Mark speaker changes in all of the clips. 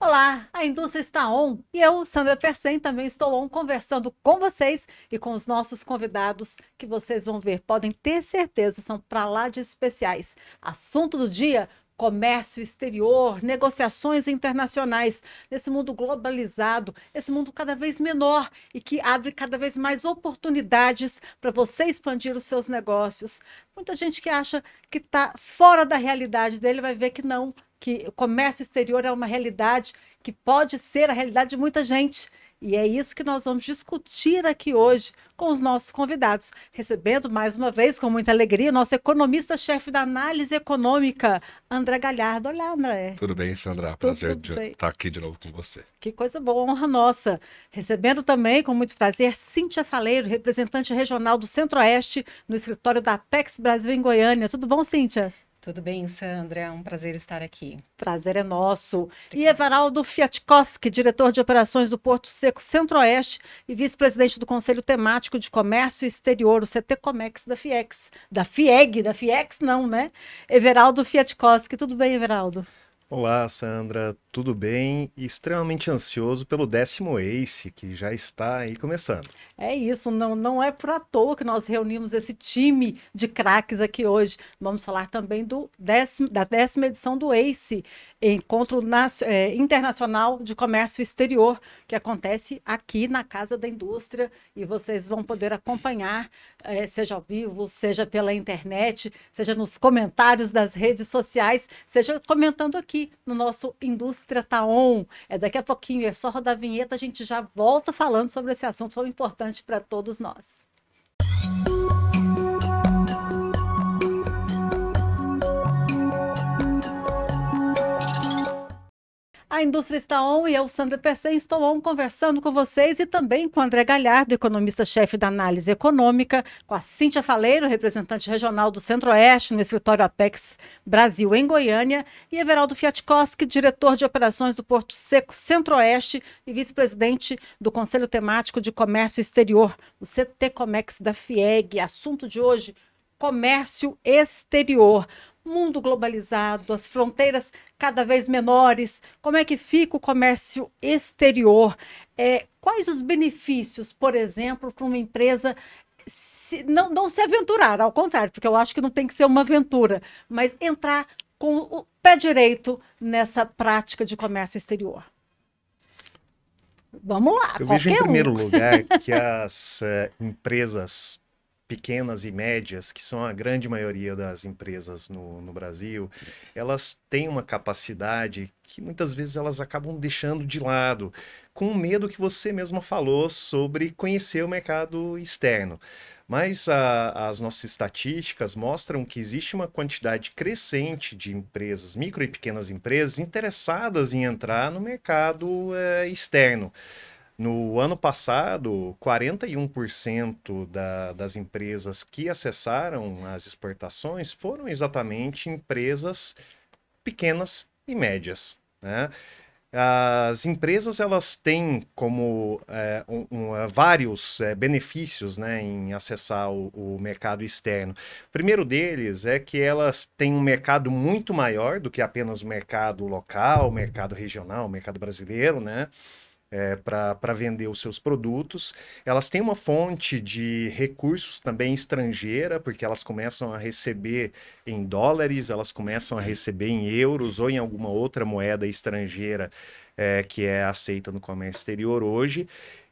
Speaker 1: Olá, a indústria está on e eu, Sandra Persen, também estou on conversando com vocês e com os nossos convidados que vocês vão ver. Podem ter certeza, são para lá de especiais. Assunto do dia: comércio exterior, negociações internacionais, nesse mundo globalizado, esse mundo cada vez menor e que abre cada vez mais oportunidades para você expandir os seus negócios. Muita gente que acha que está fora da realidade dele vai ver que não, que o comércio exterior é uma realidade que pode ser a realidade de muita gente. E é isso que nós vamos discutir aqui hoje com os nossos convidados. Recebendo mais uma vez, com muita alegria, nosso economista-chefe da análise econômica, André Galhardo. Olá, André.
Speaker 2: Tudo bem, Sandra? Prazer de estar aqui de novo com você.
Speaker 1: Que coisa boa, honra nossa. Recebendo também, com muito prazer, Cíntia Faleiro, representante regional do Centro-Oeste, no escritório da Apex Brasil em Goiânia. Tudo bom, Cíntia?
Speaker 3: Tudo bem, Sandra? É um prazer estar aqui.
Speaker 1: Prazer é nosso. E Everaldo Fiatkoski, diretor de operações do Porto Seco Centro-Oeste e vice-presidente do Conselho Temático de Comércio Exterior, o CT Comex da FIEX. Da FIEG, da FIEX não, né? Everaldo Fiatkoski. Tudo bem, Everaldo?
Speaker 4: Olá, Sandra, tudo bem? Extremamente ansioso pelo décimo ACE, que já está aí começando.
Speaker 1: É isso, não, não é por à toa que nós reunimos esse time de craques aqui hoje. Vamos falar também do décimo, da décima edição do ACE, Encontro é, Internacional de Comércio Exterior, que acontece aqui na Casa da Indústria, e vocês vão poder acompanhar, é, seja ao vivo, seja pela internet, seja nos comentários das redes sociais, seja comentando aqui no nosso Indústria Taon. É daqui a pouquinho, é só rodar a vinheta, a gente já volta falando sobre esse assunto tão importante para todos nós. A indústria está on e eu, Sandra Persen, estou on conversando com vocês e também com André Galhardo, economista-chefe da análise econômica, com a Cíntia Faleiro, representante regional do Centro-Oeste no escritório Apex Brasil em Goiânia, e Everaldo Fiatkoski, diretor de operações do Porto Seco Centro-Oeste e vice-presidente do Conselho Temático de Comércio Exterior, o CT Comex da FIEG. Assunto de hoje, comércio exterior mundo globalizado, as fronteiras cada vez menores, como é que fica o comércio exterior? É, quais os benefícios, por exemplo, para uma empresa se, não, não se aventurar, ao contrário, porque eu acho que não tem que ser uma aventura, mas entrar com o pé direito nessa prática de comércio exterior? Vamos lá.
Speaker 4: Eu vejo em primeiro lugar que as uh, empresas pequenas e médias, que são a grande maioria das empresas no, no Brasil, elas têm uma capacidade que muitas vezes elas acabam deixando de lado, com o medo que você mesma falou sobre conhecer o mercado externo. Mas a, as nossas estatísticas mostram que existe uma quantidade crescente de empresas, micro e pequenas empresas, interessadas em entrar no mercado é, externo. No ano passado, 41% da, das empresas que acessaram as exportações foram exatamente empresas pequenas e médias. Né? As empresas elas têm como é, um, um, é, vários é, benefícios né, em acessar o, o, mercado externo. O primeiro deles é que elas têm um mercado muito maior do que apenas o mercado local, o mercado regional, o mercado brasileiro, né? É, para vender os seus produtos. Elas têm uma fonte de recursos também estrangeira, porque elas começam a receber em dólares, elas começam a receber em euros ou em alguma outra moeda estrangeira é, que é aceita no comércio exterior hoje.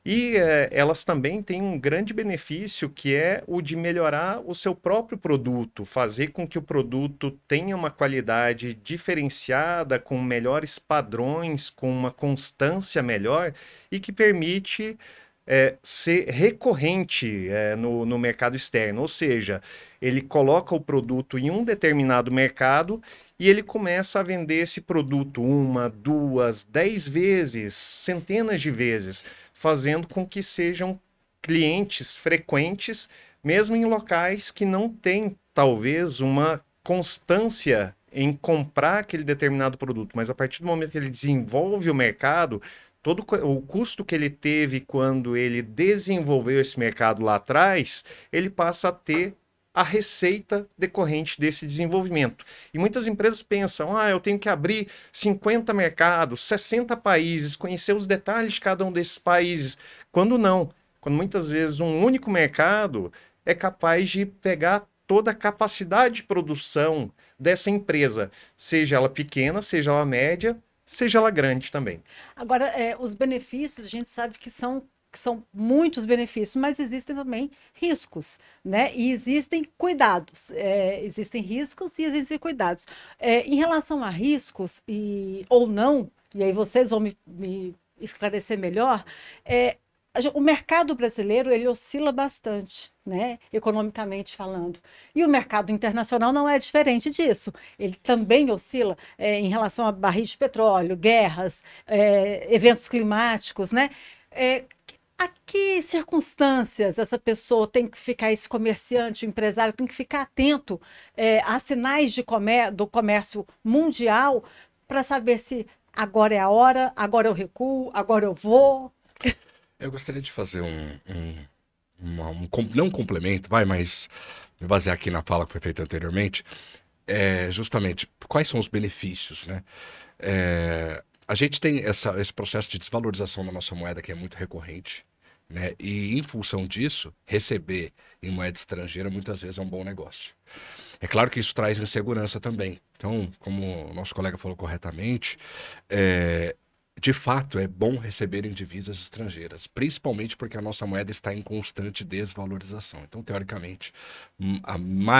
Speaker 4: E é, elas também têm um grande benefício que é o de melhorar o seu próprio produto, fazer com que o produto tenha uma qualidade diferenciada, com melhores padrões, com uma constância melhor e que permite é, ser recorrente é, no, no mercado externo. Ou seja, ele coloca o produto em um determinado mercado e ele começa a vender esse produto uma, duas, dez vezes, centenas de vezes fazendo com que sejam clientes frequentes, mesmo em locais que não têm, talvez, uma constância em comprar aquele determinado produto, mas a partir do momento que ele desenvolve o mercado, todo o custo que ele teve quando ele desenvolveu esse mercado lá atrás, ele passa a ter a receita decorrente desse desenvolvimento. E muitas empresas pensam: ah, eu tenho que abrir 50 mercados, 60 países, conhecer os detalhes de cada um desses países. Quando não, quando muitas vezes um único mercado é capaz de pegar toda a capacidade de produção dessa empresa, seja ela pequena, seja ela média, seja ela grande também.
Speaker 1: Agora, é, os benefícios, a gente sabe que são que são muitos benefícios, mas existem também riscos, né? E existem cuidados. É, existem riscos e existem cuidados. É, em relação a riscos e ou não, e aí vocês vão me, me esclarecer melhor, é, o mercado brasileiro ele oscila bastante, né, economicamente falando. E o mercado internacional não é diferente disso. Ele também oscila é, em relação a barris de petróleo, guerras, é, eventos climáticos, né? É, a que circunstâncias essa pessoa tem que ficar, esse comerciante, o empresário, tem que ficar atento é, a sinais de comér do comércio mundial para saber se agora é a hora, agora eu recuo, agora eu vou?
Speaker 2: Eu gostaria de fazer um, um, uma, um não um complemento, vai, mas me basear aqui na fala que foi feita anteriormente, é justamente quais são os benefícios, né? É, a gente tem essa, esse processo de desvalorização da nossa moeda que é muito recorrente. Né? E em função disso, receber em moeda estrangeira muitas vezes é um bom negócio. É claro que isso traz insegurança também. Então, como o nosso colega falou corretamente, é, de fato é bom receber em divisas estrangeiras, principalmente porque a nossa moeda está em constante desvalorização. Então, teoricamente, hum, a,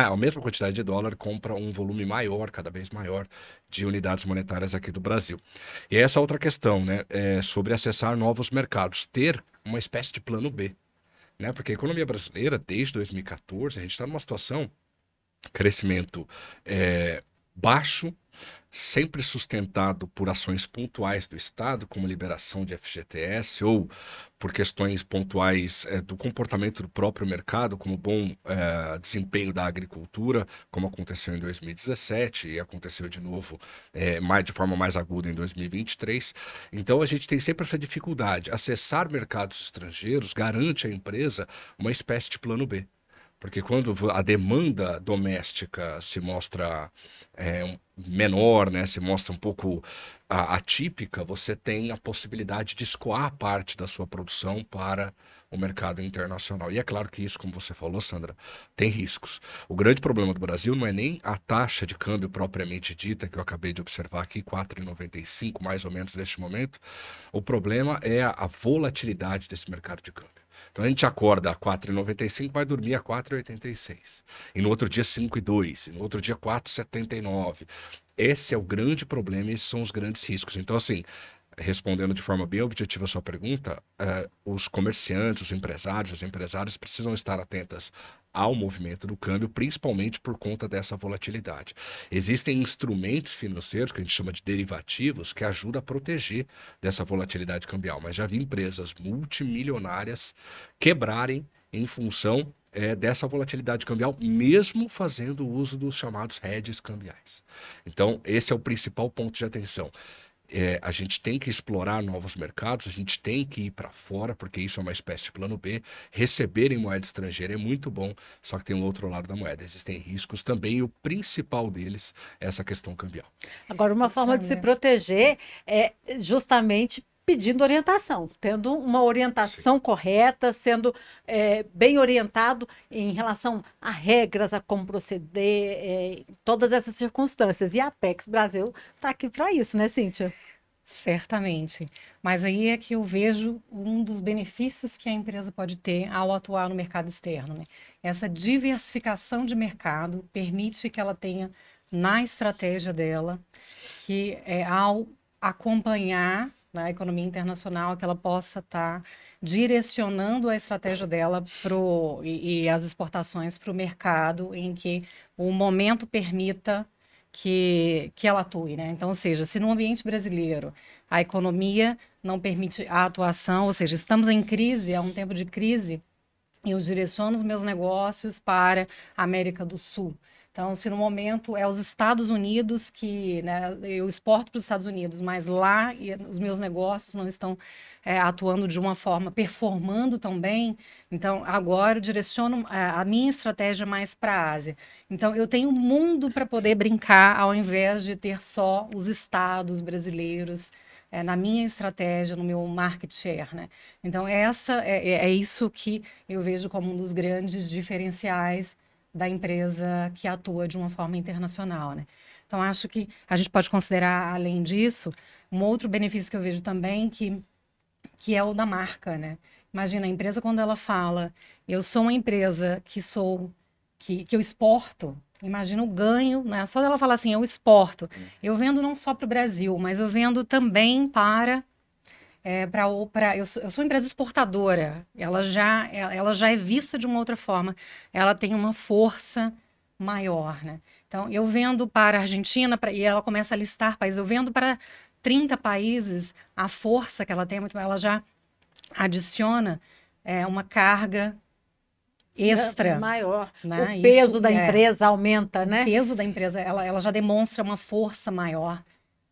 Speaker 2: a, mesma quantidade de dólar compra um volume maior, cada vez maior, de unidades monetárias aqui do Brasil. E essa outra questão, né, é sobre acessar novos mercados, ter uma espécie de plano B. Né? Porque a economia brasileira, desde 2014, a gente está numa situação crescimento é, baixo, sempre sustentado por ações pontuais do Estado, como liberação de FGTS, ou por questões pontuais é, do comportamento do próprio mercado, como bom é, desempenho da agricultura, como aconteceu em 2017 e aconteceu de novo é, mais, de forma mais aguda em 2023. Então a gente tem sempre essa dificuldade. Acessar mercados estrangeiros garante à empresa uma espécie de plano B. Porque quando a demanda doméstica se mostra é, menor, né, se mostra um pouco atípica, você tem a possibilidade de escoar parte da sua produção para o mercado internacional. E é claro que isso, como você falou, Sandra, tem riscos. O grande problema do Brasil não é nem a taxa de câmbio propriamente dita, que eu acabei de observar aqui, 4,95 mais ou menos neste momento. O problema é a volatilidade desse mercado de câmbio. Então a gente acorda a 4,95, vai dormir a 4,86. E no outro dia 5,2, e no outro dia 4,79. Esse é o grande problema e esses são os grandes riscos. Então, assim, respondendo de forma bem objetiva a sua pergunta, uh, os comerciantes, os empresários, as empresárias precisam estar atentas ao movimento do câmbio, principalmente por conta dessa volatilidade. Existem instrumentos financeiros, que a gente chama de derivativos, que ajudam a proteger dessa volatilidade cambial. Mas já vi empresas multimilionárias quebrarem em função é, dessa volatilidade cambial, mesmo fazendo uso dos chamados hedges cambiais. Então, esse é o principal ponto de atenção é, a gente tem que explorar novos mercados, a gente tem que ir para fora, porque isso é uma espécie de plano B. Receber em moeda estrangeira é muito bom, só que tem um outro lado da moeda. Existem riscos também, e o principal deles é essa questão cambial.
Speaker 1: Agora, uma forma de se proteger é justamente pedindo orientação, tendo uma orientação Sim. correta, sendo é, bem orientado em relação a regras, a como proceder, é, todas essas circunstâncias. E a Apex Brasil está aqui para isso, né, Cíntia?
Speaker 3: Certamente. Mas aí é que eu vejo um dos benefícios que a empresa pode ter ao atuar no mercado externo. Né? Essa diversificação de mercado permite que ela tenha na estratégia dela que é ao acompanhar na economia internacional, que ela possa estar tá direcionando a estratégia dela pro, e, e as exportações para o mercado em que o momento permita que, que ela atue. Né? Então, ou seja, se no ambiente brasileiro a economia não permite a atuação, ou seja, estamos em crise, é um tempo de crise, eu direciono os meus negócios para a América do Sul. Então, se no momento é os Estados Unidos que né, eu exporto para os Estados Unidos, mas lá os meus negócios não estão é, atuando de uma forma, performando tão bem, então agora eu direciono a, é, a minha estratégia mais para a Ásia. Então, eu tenho mundo para poder brincar, ao invés de ter só os estados brasileiros é, na minha estratégia, no meu market share, né? Então, essa é, é, é isso que eu vejo como um dos grandes diferenciais da empresa que atua de uma forma internacional, né? Então, acho que a gente pode considerar, além disso, um outro benefício que eu vejo também, que, que é o da marca, né? Imagina, a empresa quando ela fala, eu sou uma empresa que sou, que, que eu exporto, imagina o ganho, né? Só dela falar assim, eu exporto. Eu vendo não só para o Brasil, mas eu vendo também para é, para eu, sou, eu sou empresa exportadora, ela já, ela já é vista de uma outra forma, ela tem uma força maior, né? Então, eu vendo para a Argentina, pra, e ela começa a listar países, eu vendo para 30 países, a força que ela tem, é muito, ela já adiciona é, uma carga extra.
Speaker 1: Maior. Né? O peso Isso, da é, empresa aumenta, né?
Speaker 3: O peso da empresa, ela, ela já demonstra uma força maior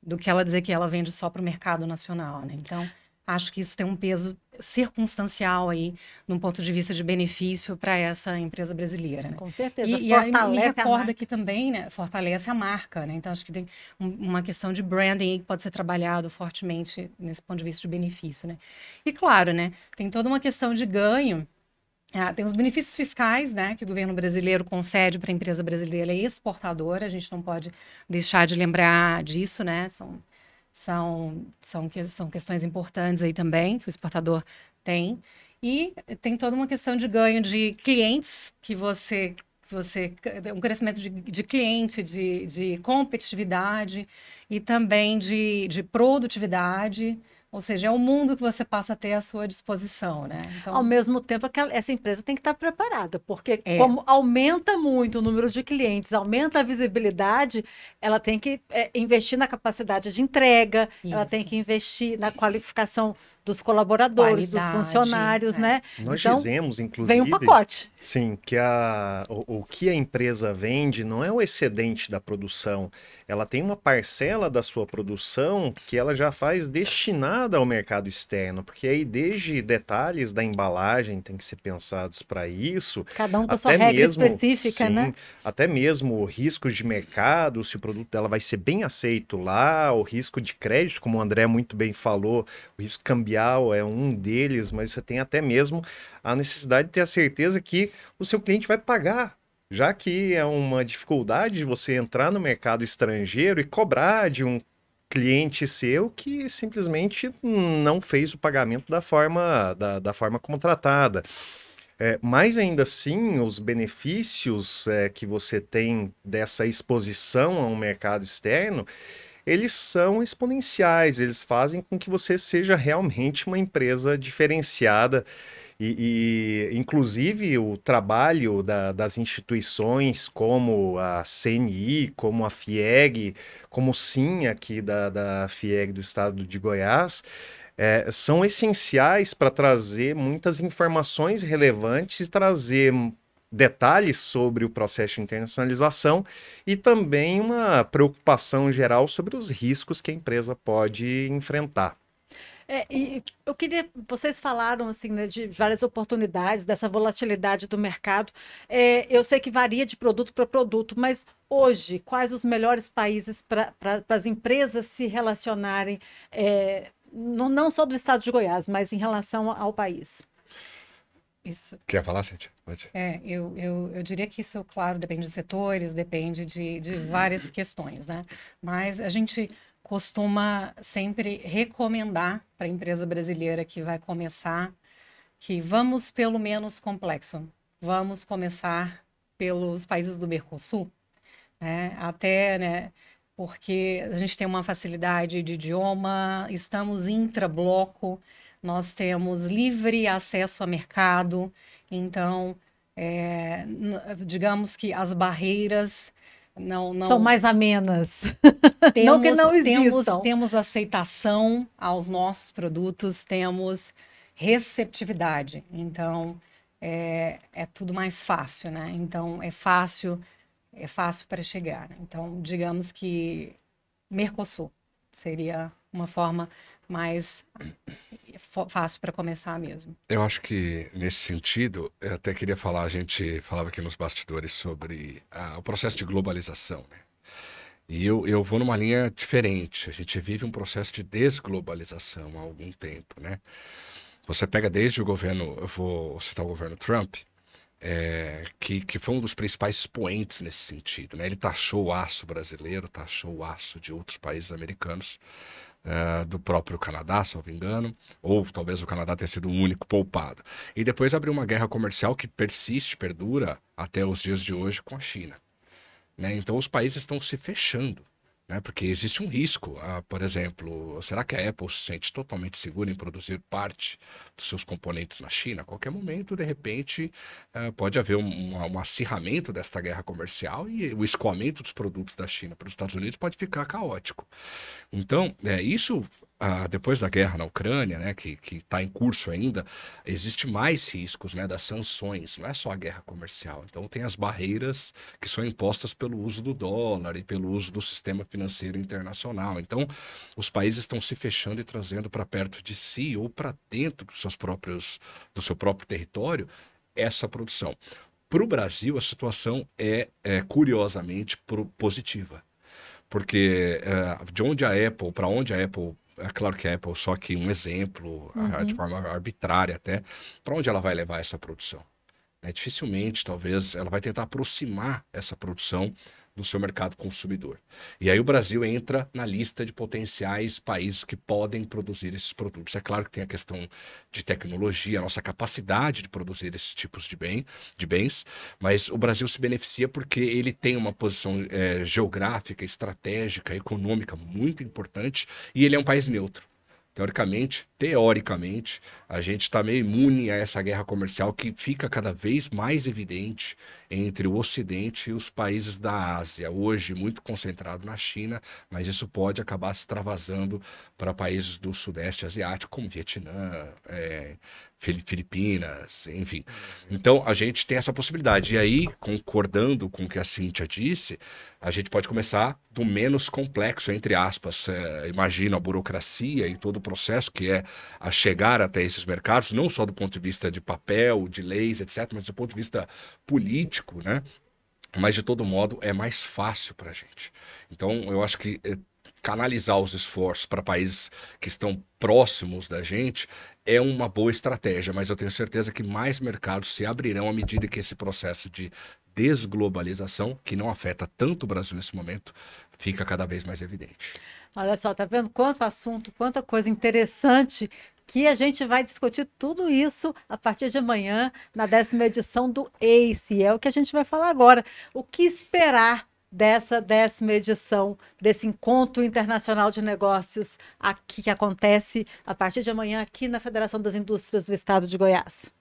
Speaker 3: do que ela dizer que ela vende só para o mercado nacional, né? Então, acho que isso tem um peso circunstancial aí, num ponto de vista de benefício para essa empresa brasileira. Né?
Speaker 1: Com certeza.
Speaker 3: E, fortalece e me recorda aqui também, né, fortalece a marca, né? Então acho que tem um, uma questão de branding que pode ser trabalhado fortemente nesse ponto de vista de benefício, né? E claro, né, tem toda uma questão de ganho. Ah, tem os benefícios fiscais, né, que o governo brasileiro concede para a empresa brasileira exportadora. A gente não pode deixar de lembrar disso, né? São são, são, são questões importantes aí também, que o exportador tem. E tem toda uma questão de ganho de clientes que você você um crescimento de, de cliente, de, de competitividade e também de, de produtividade. Ou seja, é o mundo que você passa a ter à sua disposição, né?
Speaker 1: Então... Ao mesmo tempo, essa empresa tem que estar preparada, porque é. como aumenta muito o número de clientes, aumenta a visibilidade, ela tem que é, investir na capacidade de entrega, Isso. ela tem que investir na qualificação dos colaboradores, Qualidade, dos funcionários, é. né?
Speaker 4: Nós então, dizemos, inclusive.
Speaker 1: Vem um pacote.
Speaker 4: Sim, que a, o, o, que a empresa vende não é o excedente da produção. Ela tem uma parcela da sua produção que ela já faz destinada ao mercado externo, porque aí desde detalhes da embalagem tem que ser pensados para isso.
Speaker 1: Cada um com a sua regra mesmo, específica,
Speaker 4: sim,
Speaker 1: né?
Speaker 4: Até mesmo riscos de mercado, se o produto dela vai ser bem aceito lá, o risco de crédito, como o André muito bem falou, o risco cambial cambial é um deles, mas você tem até mesmo a necessidade de ter a certeza que o seu cliente vai pagar, já que é uma dificuldade de você entrar no mercado estrangeiro e cobrar de um cliente seu que simplesmente não fez o pagamento da forma, da, da forma contratada. É, mas ainda assim, os benefícios é, que você tem dessa exposição a um mercado externo, eles são exponenciais, eles fazem com que você seja realmente uma empresa diferenciada. E, e inclusive, o trabalho da, das instituições como a CNI, como a FIEG, como SIM aqui da, da FIEG do estado de Goiás, é, são essenciais para trazer muitas informações relevantes e trazer detalhes sobre o processo de internacionalização e também uma preocupação geral sobre os riscos que a empresa pode enfrentar.
Speaker 1: É, e eu queria, vocês falaram assim né, de várias oportunidades dessa volatilidade do mercado. É, eu sei que varia de produto para produto, mas hoje quais os melhores países para as empresas se relacionarem, é, não, não só do Estado de Goiás, mas em relação ao país?
Speaker 2: Isso. Quer falar, Cíntia?
Speaker 3: Pode. É, eu, eu, eu diria que isso, claro, depende de setores, depende de, de várias questões, né? Mas a gente costuma sempre recomendar para a empresa brasileira que vai começar que vamos pelo menos complexo. Vamos começar pelos países do Mercosul, né? Até, né? Porque a gente tem uma facilidade de idioma, estamos intra-bloco, nós temos livre acesso a mercado, então, é, digamos que as barreiras não, não...
Speaker 1: São mais amenas.
Speaker 3: Temos, não que não existam. Temos, temos aceitação aos nossos produtos, temos receptividade. Então, é, é tudo mais fácil, né? Então, é fácil é fácil para chegar. Então, digamos que Mercosul seria uma forma mais fácil para começar mesmo.
Speaker 2: Eu acho que nesse sentido, eu até queria falar, a gente falava aqui nos bastidores sobre ah, o processo de globalização, né? E eu, eu vou numa linha diferente. A gente vive um processo de desglobalização há algum tempo, né? Você pega desde o governo, eu vou citar o governo Trump, é, que, que foi um dos principais expoentes nesse sentido. Né? Ele taxou o aço brasileiro, taxou o aço de outros países americanos, uh, do próprio Canadá, se não me engano, ou talvez o Canadá tenha sido o único poupado. E depois abriu uma guerra comercial que persiste, perdura até os dias de hoje com a China. Né? Então os países estão se fechando né? Porque existe um risco. Ah, por exemplo, será que a Apple se sente totalmente segura em produzir parte dos seus componentes na China? A qualquer momento, de repente, ah, pode haver um, um, acirramento desta guerra comercial e o escoamento dos produtos da China para os Estados Unidos pode ficar caótico. Então, é, isso ah, depois da guerra na Ucrânia, né, que está em curso ainda, existe mais riscos né, das sanções, não é só a guerra comercial. Então tem as barreiras que são impostas pelo uso do dólar e pelo uso do sistema financeiro internacional. Então os países estão se fechando e trazendo para perto de si ou para dentro dos seus próprios, do seu próprio território essa produção. Para o Brasil, a situação é, é curiosamente positiva porque uh, de onde a Apple, para onde a Apple é claro que a Apple só que um exemplo, uhum. de forma arbitrária até, para onde ela vai levar essa produção? É, dificilmente, talvez, ela vai tentar aproximar essa produção do seu mercado consumidor. E aí o Brasil entra na lista de potenciais países que podem produzir esses produtos. É claro que tem a questão de tecnologia, a nossa capacidade de produzir esses tipos de, bem, de bens, mas o Brasil se beneficia porque ele tem uma posição é, geográfica, estratégica, econômica muito importante e ele é um país neutro teoricamente, teoricamente, a gente está meio imune a essa guerra comercial que fica cada vez mais evidente entre o Ocidente e os países da Ásia, hoje muito concentrado na China, mas isso pode acabar se travasando para países do Sudeste Asiático, como Vietnã, é, Filipinas, enfim. Então a gente tem essa possibilidade. E aí, concordando com o que a Cíntia disse, a gente pode começar do menos complexo, entre aspas. É, imagina a burocracia e todo o processo que é a chegar até esses mercados, não só do ponto de vista de papel, de leis, etc., mas do ponto de vista político, né? Mas de todo modo é mais fácil para a gente. Então eu acho que é, canalizar os esforços para países que estão próximos da gente é uma boa estratégia, mas eu tenho certeza que mais mercados se abrirão à medida que esse processo de desglobalização, que não afeta tanto o Brasil nesse momento, fica cada vez mais evidente.
Speaker 1: Olha só, tá vendo quanto assunto, quanta coisa interessante que a gente vai discutir tudo isso a partir de amanhã na décima edição do ACE. É o que a gente vai falar agora. O que esperar dessa décima edição desse encontro internacional de negócios aqui que acontece a partir de amanhã aqui na Federação das Indústrias do Estado de Goiás.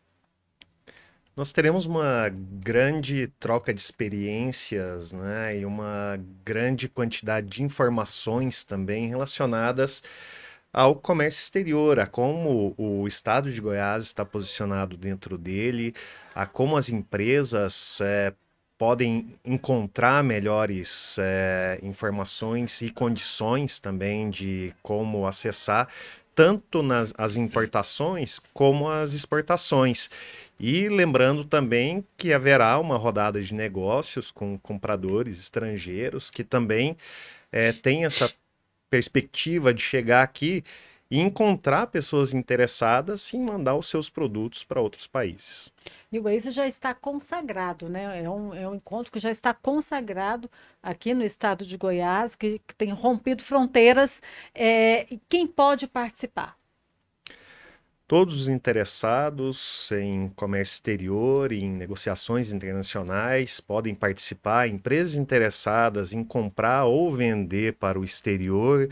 Speaker 4: Nós teremos uma grande troca de experiências né, e uma grande quantidade de informações também relacionadas ao comércio exterior, a como o estado de Goiás está posicionado dentro dele, a como as empresas é, podem encontrar melhores é, informações e condições também de como acessar tanto nas as importações como as exportações. E lembrando também que haverá uma rodada de negócios com compradores estrangeiros que também é, tem essa perspectiva de chegar aqui e encontrar pessoas interessadas em mandar os seus produtos para outros países.
Speaker 1: E o Waze já está consagrado, né? É um, é um encontro que já está consagrado aqui no estado de Goiás, que, que tem rompido fronteiras. É, e quem pode participar?
Speaker 4: Todos os interessados em comércio exterior, em negociações internacionais, podem participar. Empresas interessadas em comprar ou vender para o exterior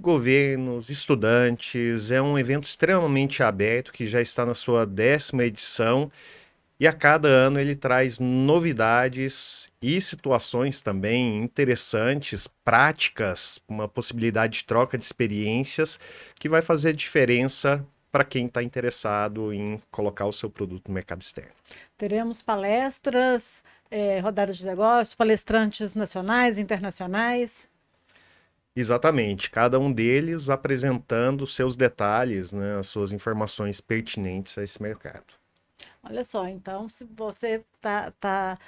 Speaker 4: governos, estudantes. É um evento extremamente aberto que já está na sua décima edição e a cada ano ele traz novidades e situações também interessantes, práticas, uma possibilidade de troca de experiências que vai fazer diferença para quem está interessado em colocar o seu produto no mercado externo.
Speaker 1: Teremos palestras, é, rodadas de negócios, palestrantes nacionais, internacionais.
Speaker 4: Exatamente, cada um deles apresentando seus detalhes, né, as suas informações pertinentes a esse mercado.
Speaker 1: Olha só, então, se você está tá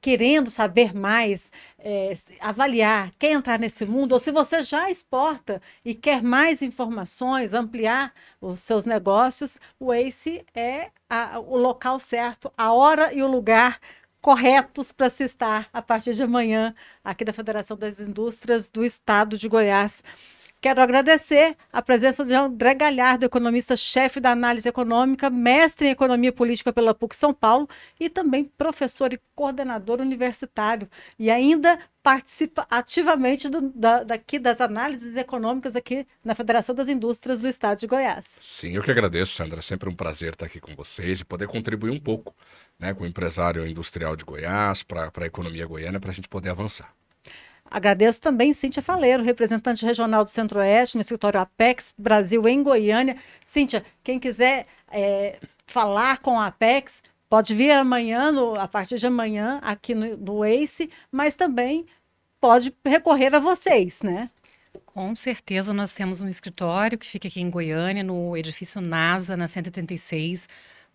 Speaker 1: querendo saber mais, é, avaliar, quer entrar nesse mundo, ou se você já exporta e quer mais informações, ampliar os seus negócios, o ACE é a, o local certo, a hora e o lugar corretos para se estar a partir de amanhã aqui da Federação das Indústrias do Estado de Goiás. Quero agradecer a presença de André Galhardo, economista-chefe da análise econômica, mestre em economia política pela PUC São Paulo e também professor e coordenador universitário. E ainda participa ativamente do, da, daqui das análises econômicas aqui na Federação das Indústrias do Estado de Goiás.
Speaker 2: Sim, eu que agradeço, Sandra. É sempre um prazer estar aqui com vocês e poder contribuir um pouco né, com o empresário industrial de Goiás, para a economia goiana, para a gente poder avançar.
Speaker 1: Agradeço também Cíntia Faleiro, representante regional do Centro-Oeste, no escritório Apex Brasil em Goiânia. Cíntia, quem quiser é, falar com a Apex, pode vir amanhã, no, a partir de amanhã, aqui no, no ACE, mas também pode recorrer a vocês, né?
Speaker 3: Com certeza, nós temos um escritório que fica aqui em Goiânia, no edifício NASA, na 136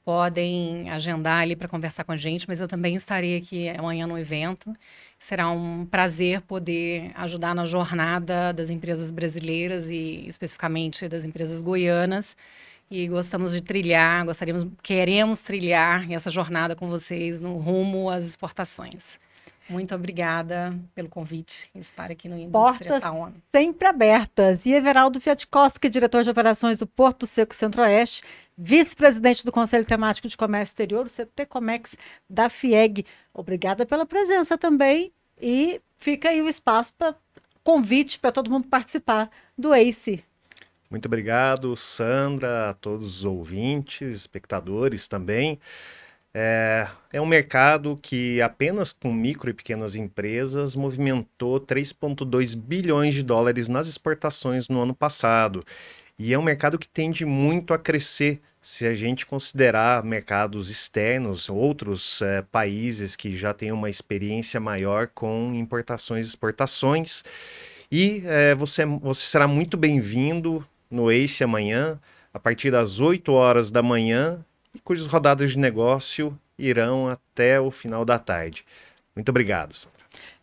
Speaker 3: podem agendar ali para conversar com a gente, mas eu também estarei aqui amanhã no evento. Será um prazer poder ajudar na jornada das empresas brasileiras e especificamente das empresas goianas. E gostamos de trilhar, gostaríamos, queremos trilhar essa jornada com vocês no rumo às exportações. Muito obrigada pelo convite estar aqui no Indústria
Speaker 1: Portas sempre abertas. E Everaldo Fiatkoski, diretor de operações do Porto Seco Centro-Oeste, vice-presidente do Conselho Temático de Comércio Exterior, o CT Comex da FIEG. Obrigada pela presença também e fica aí o espaço para convite para todo mundo participar do ACE.
Speaker 4: Muito obrigado, Sandra, a todos os ouvintes, espectadores também. É, é um mercado que apenas com micro e pequenas empresas movimentou 3,2 bilhões de dólares nas exportações no ano passado. E é um mercado que tende muito a crescer se a gente considerar mercados externos, outros é, países que já têm uma experiência maior com importações e exportações. E é, você, você será muito bem-vindo no ACE amanhã, a partir das 8 horas da manhã, cujas rodadas de negócio irão até o final da tarde. Muito obrigado, Sandra.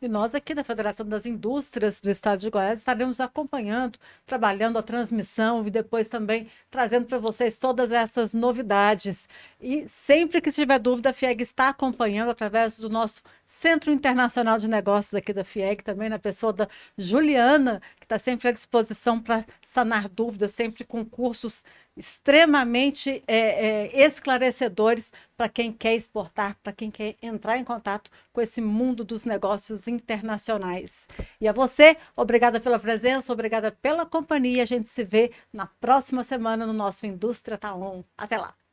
Speaker 1: E nós aqui da Federação das Indústrias do Estado de Goiás estaremos acompanhando, trabalhando a transmissão e depois também trazendo para vocês todas essas novidades. E sempre que tiver dúvida, a FIEG está acompanhando através do nosso Centro Internacional de Negócios aqui da FIEG, também na pessoa da Juliana, que está sempre à disposição para sanar dúvidas, sempre com cursos extremamente é, é, esclarecedores para quem quer exportar, para quem quer entrar em contato com esse mundo dos negócios internacionais. E a você, obrigada pela presença, obrigada pela companhia. A gente se vê na próxima semana no nosso Indústria Taon. Até lá!